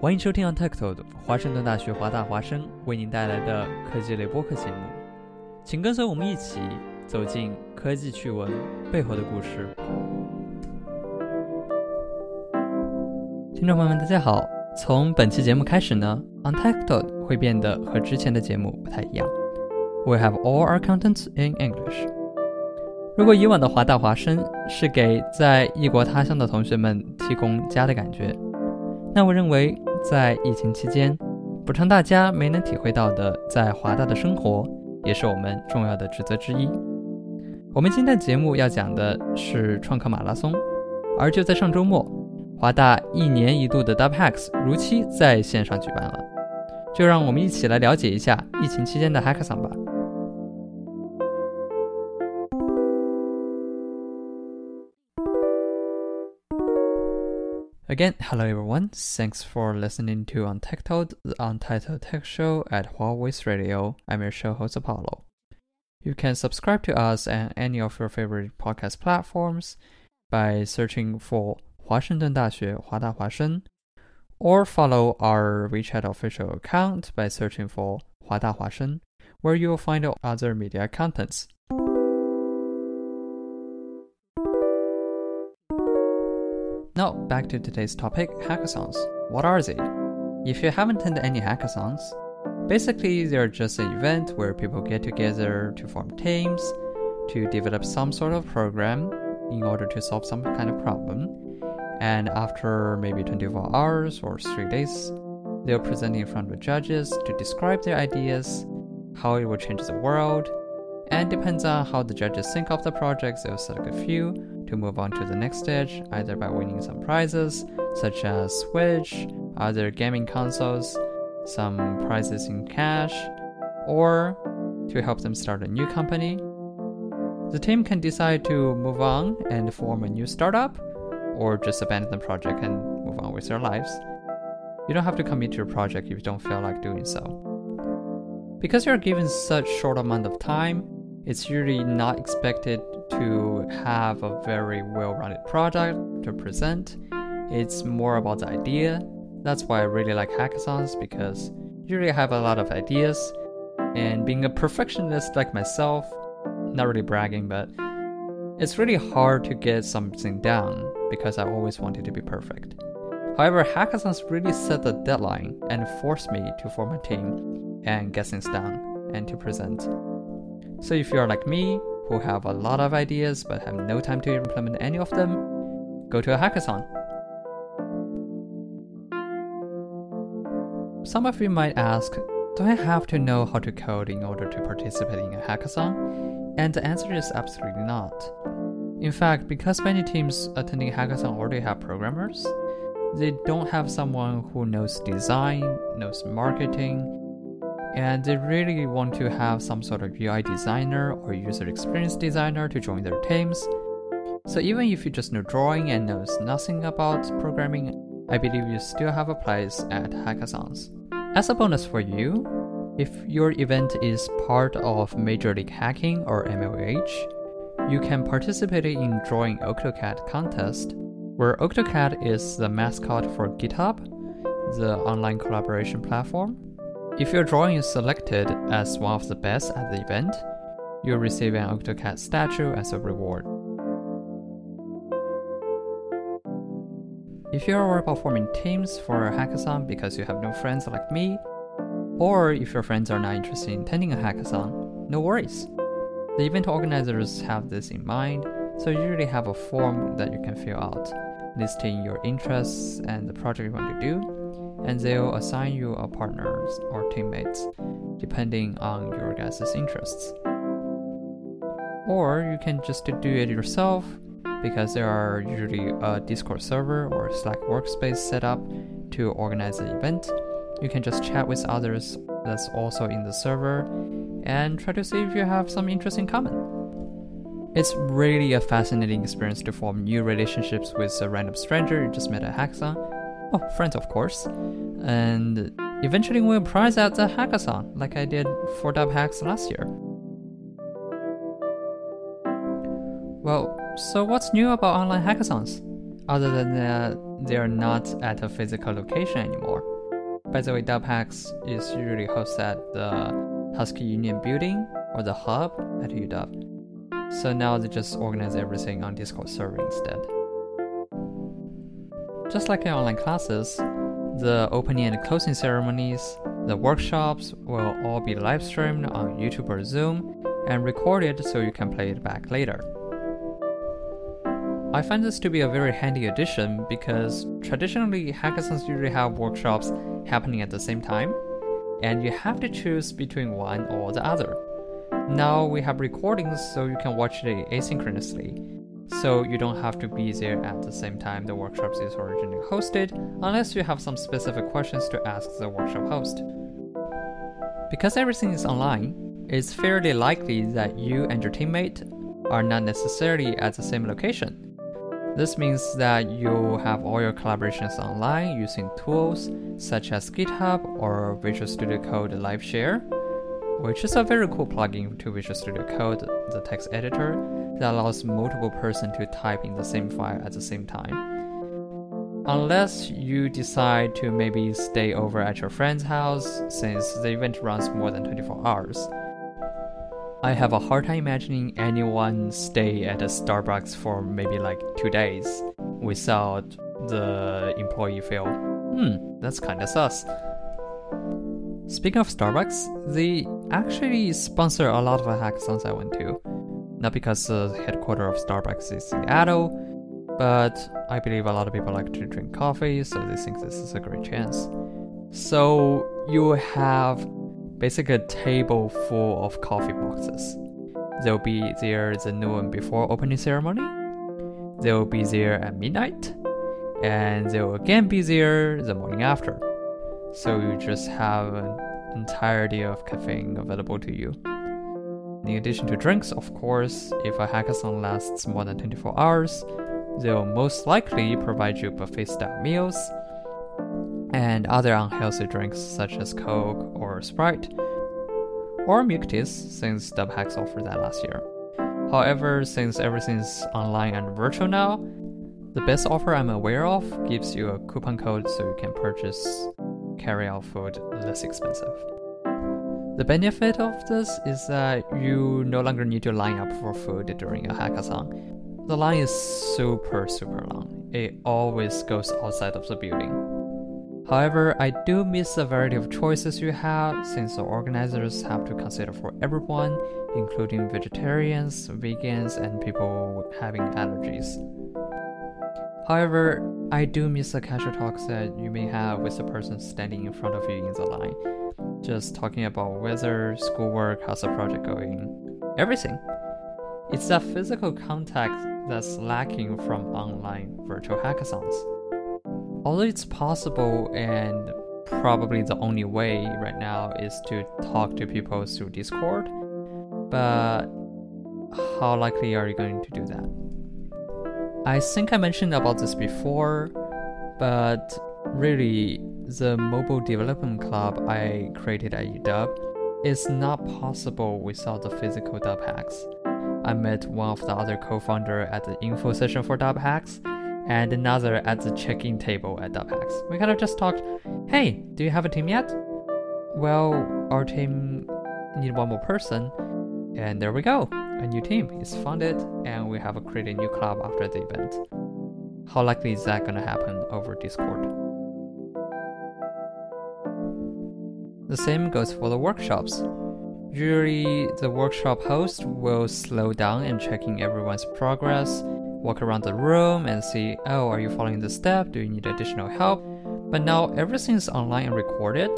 欢迎收听 Untitled 华盛顿大学华大华生为您带来的科技类播客节目，请跟随我们一起走进科技趣闻背后的故事。听众朋友们，大家好！从本期节目开始呢，Untitled 会变得和之前的节目不太一样。We have all our contents in English。如果以往的华大华生是给在异国他乡的同学们提供家的感觉，那我认为。在疫情期间，补偿大家没能体会到的在华大的生活，也是我们重要的职责之一。我们今天的节目要讲的是创客马拉松，而就在上周末，华大一年一度的 DubHacks 如期在线上举办了。就让我们一起来了解一下疫情期间的 Hackathon 吧。Again, hello everyone. Thanks for listening to Untitled, the Untitled Tech Show at Hua Voice Radio. I'm your show host Apollo. You can subscribe to us on any of your favorite podcast platforms by searching for Washington 大学华大华生 or follow our WeChat official account by searching for 华大华生, where you will find other media contents. Now, back to today's topic hackathons. What are they? If you haven't attended any hackathons, basically they're just an event where people get together to form teams, to develop some sort of program in order to solve some kind of problem. And after maybe 24 hours or three days, they'll present in front of judges to describe their ideas, how it will change the world, and depends on how the judges think of the projects, they'll select a few to move on to the next stage, either by winning some prizes, such as Switch, other gaming consoles, some prizes in cash, or to help them start a new company. The team can decide to move on and form a new startup, or just abandon the project and move on with their lives. You don't have to commit to your project if you don't feel like doing so. Because you're given such short amount of time, it's usually not expected to have a very well-rounded product to present. It's more about the idea. That's why I really like hackathons because usually I have a lot of ideas. And being a perfectionist like myself, not really bragging, but it's really hard to get something down because I always wanted to be perfect. However, hackathons really set the deadline and force me to form a team and get things done and to present. So if you're like me, who have a lot of ideas but have no time to implement any of them, go to a hackathon. Some of you might ask, do I have to know how to code in order to participate in a hackathon? And the answer is absolutely not. In fact, because many teams attending hackathon already have programmers, they don't have someone who knows design, knows marketing, and they really want to have some sort of UI designer or user experience designer to join their teams. So even if you just know drawing and knows nothing about programming, I believe you still have a place at hackathons. As a bonus for you, if your event is part of Major League Hacking or MLH, you can participate in Drawing Octocat contest, where Octocat is the mascot for GitHub, the online collaboration platform, if your drawing is selected as one of the best at the event, you'll receive an Octocat statue as a reward. If you are about forming teams for a hackathon because you have no friends like me, or if your friends are not interested in attending a hackathon, no worries. The event organizers have this in mind, so you usually have a form that you can fill out, listing your interests and the project you want to do, and they'll assign you a partner or teammates depending on your guys' interests. Or you can just do it yourself because there are usually a Discord server or Slack workspace set up to organize the event. you can just chat with others that's also in the server and try to see if you have some interest in common. It's really a fascinating experience to form new relationships with a random stranger you just met at Hackathon. Oh, friends, of course. And eventually win a prize at the Hackathon, like I did for DubHacks last year. Well, so what's new about online hackathons? Other than that, they're not at a physical location anymore. By the way, DubHacks is usually hosted at the Husky Union building or the hub at UW. So now they just organize everything on Discord server instead. Just like in online classes, the opening and closing ceremonies, the workshops will all be live streamed on YouTube or Zoom and recorded so you can play it back later. I find this to be a very handy addition because traditionally hackathons usually have workshops happening at the same time, and you have to choose between one or the other. Now we have recordings so you can watch it asynchronously, so you don't have to be there at the same time the workshop is originally hosted, unless you have some specific questions to ask the workshop host. Because everything is online, it's fairly likely that you and your teammate are not necessarily at the same location. This means that you have all your collaborations online using tools such as GitHub or Visual Studio Code Live Share which is a very cool plugin to Visual Studio Code, the text editor, that allows multiple person to type in the same file at the same time. Unless you decide to maybe stay over at your friend's house, since the event runs more than 24 hours. I have a hard time imagining anyone stay at a Starbucks for maybe like two days without the employee feel, hmm, that's kinda sus. Speaking of Starbucks, they actually sponsor a lot of hackathons I went to. Not because the headquarters of Starbucks is Seattle, but I believe a lot of people like to drink coffee, so they think this is a great chance. So you have basically a table full of coffee boxes. They'll be there the noon before opening ceremony. They'll be there at midnight, and they'll again be there the morning after so you just have an entirety of caffeine available to you. In addition to drinks, of course, if a hackathon lasts more than 24 hours, they'll most likely provide you buffet style meals and other unhealthy drinks such as Coke or Sprite, or milk teas, since DubHacks offered that last year. However, since everything's online and virtual now, the best offer I'm aware of gives you a coupon code so you can purchase carry out food less expensive. The benefit of this is that you no longer need to line up for food during a hackathon. The line is super, super long. It always goes outside of the building. However, I do miss the variety of choices you have since the organizers have to consider for everyone, including vegetarians, vegans, and people having allergies. However, I do miss the casual talks that you may have with the person standing in front of you in the line. Just talking about weather, schoolwork, how's the project going, everything. It's that physical contact that's lacking from online virtual hackathons. Although it's possible and probably the only way right now is to talk to people through Discord, but how likely are you going to do that? I think I mentioned about this before, but really, the mobile development club I created at UW is not possible without the physical DubHacks. I met one of the other co-founder at the info session for DubHacks, and another at the check-in table at DubHacks. We kind of just talked, hey, do you have a team yet? Well, our team need one more person, and there we go a new team is funded and we have created a new club after the event. How likely is that gonna happen over Discord? The same goes for the workshops. Usually, the workshop host will slow down and checking everyone's progress, walk around the room and see, oh, are you following the step? Do you need additional help? But now everything is online and recorded.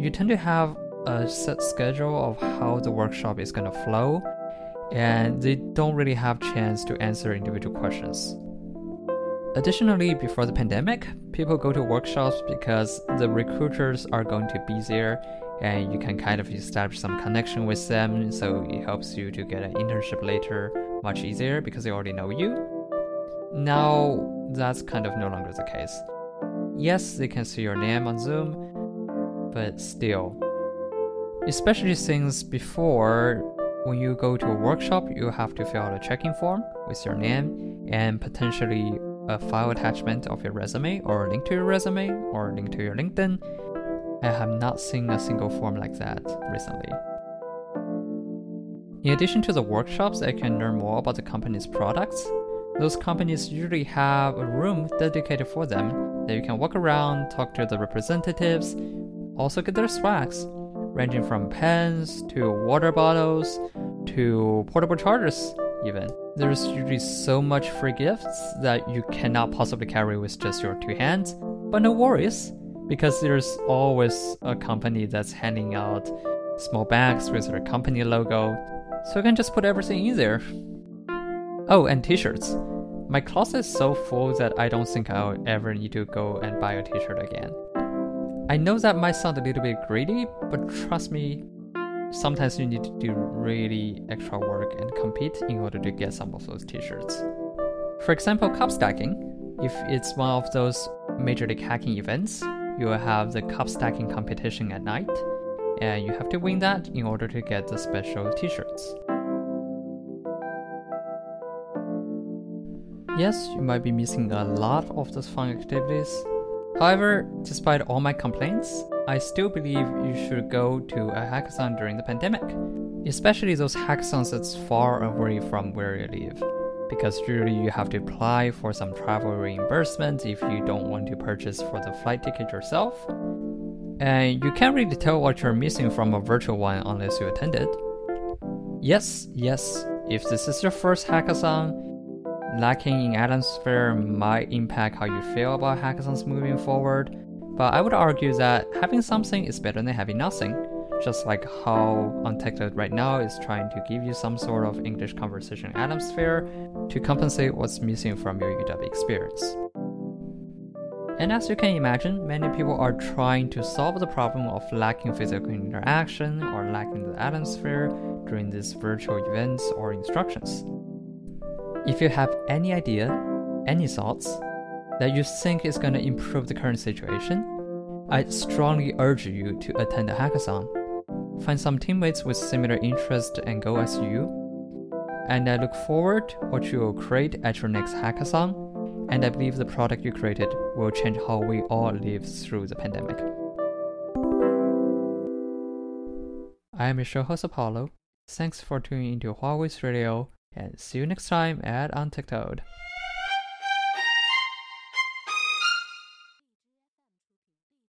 You tend to have a set schedule of how the workshop is gonna flow and they don't really have chance to answer individual questions. Additionally, before the pandemic, people go to workshops because the recruiters are going to be there and you can kind of establish some connection with them so it helps you to get an internship later much easier because they already know you. Now, that's kind of no longer the case. Yes, they can see your name on Zoom, but still. Especially since before, when you go to a workshop, you have to fill out a check-in form with your name and potentially a file attachment of your resume or a link to your resume or a link to your LinkedIn. I have not seen a single form like that recently. In addition to the workshops, I can learn more about the company's products. Those companies usually have a room dedicated for them that you can walk around, talk to the representatives, also get their swags, ranging from pens to water bottles to portable chargers, even. There's usually so much free gifts that you cannot possibly carry with just your two hands, but no worries, because there's always a company that's handing out small bags with their company logo, so you can just put everything in there. Oh, and t shirts. My closet is so full that I don't think I'll ever need to go and buy a t shirt again. I know that might sound a little bit greedy, but trust me, sometimes you need to do really extra work and compete in order to get some of those t shirts. For example, cup stacking. If it's one of those Major League Hacking events, you will have the cup stacking competition at night, and you have to win that in order to get the special t shirts. Yes, you might be missing a lot of those fun activities. However, despite all my complaints, I still believe you should go to a hackathon during the pandemic, especially those hackathons that's far away from where you live. Because usually you have to apply for some travel reimbursement if you don't want to purchase for the flight ticket yourself. And you can't really tell what you're missing from a virtual one unless you attend it. Yes, yes, if this is your first hackathon, lacking in atmosphere might impact how you feel about hackathons moving forward, but I would argue that having something is better than having nothing, just like how Untected right now is trying to give you some sort of English conversation atmosphere to compensate what's missing from your UW experience. And as you can imagine, many people are trying to solve the problem of lacking physical interaction or lacking the atmosphere during these virtual events or instructions. If you have any idea, any thoughts that you think is going to improve the current situation, I strongly urge you to attend a hackathon. Find some teammates with similar interests and goal as you. And I look forward to what you will create at your next hackathon. And I believe the product you created will change how we all live through the pandemic. I am your host Apollo. Thanks for tuning into Hua Voice Radio and see you next time at Untectoed.